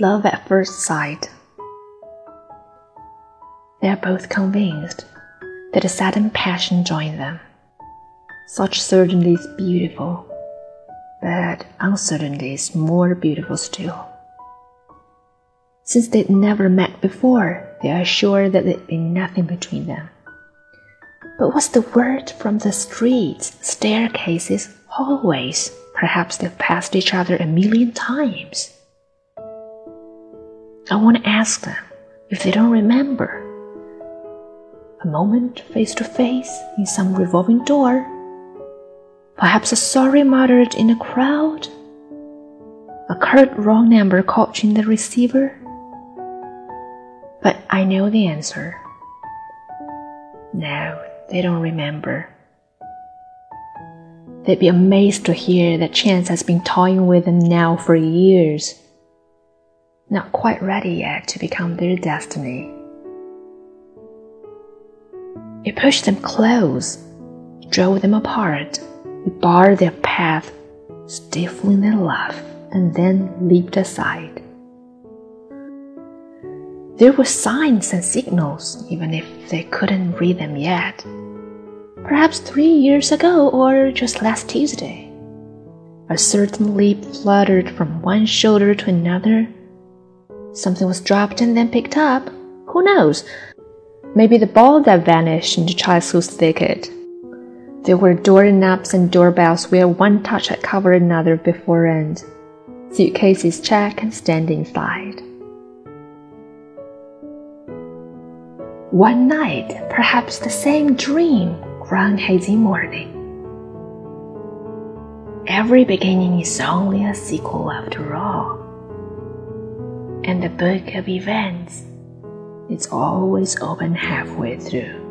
Love at first sight. They are both convinced that a sudden passion joined them. Such certainty is beautiful, but uncertainty is more beautiful still. Since they'd never met before, they are sure that there'd be nothing between them. But what's the word from the streets, staircases, hallways? Perhaps they've passed each other a million times. I want to ask them if they don't remember. A moment face to face in some revolving door. Perhaps a sorry muttered in a crowd. A curt wrong number caught in the receiver. But I know the answer. No, they don't remember. They'd be amazed to hear that chance has been toying with them now for years, not quite ready yet to become their destiny. It pushed them close, drove them apart, it barred their path, stifling their love, and then leaped aside. There were signs and signals, even if they couldn't read them yet. Perhaps three years ago, or just last Tuesday. A certain leap fluttered from one shoulder to another. Something was dropped and then picked up. Who knows? Maybe the ball that vanished in the into childhood's thicket. There were doorknobs and doorbells where one touch had covered another before end. Suitcases checked and stand inside. One night, perhaps the same dream, grown hazy morning. Every beginning is only a sequel after all. And the book of events is always open halfway through.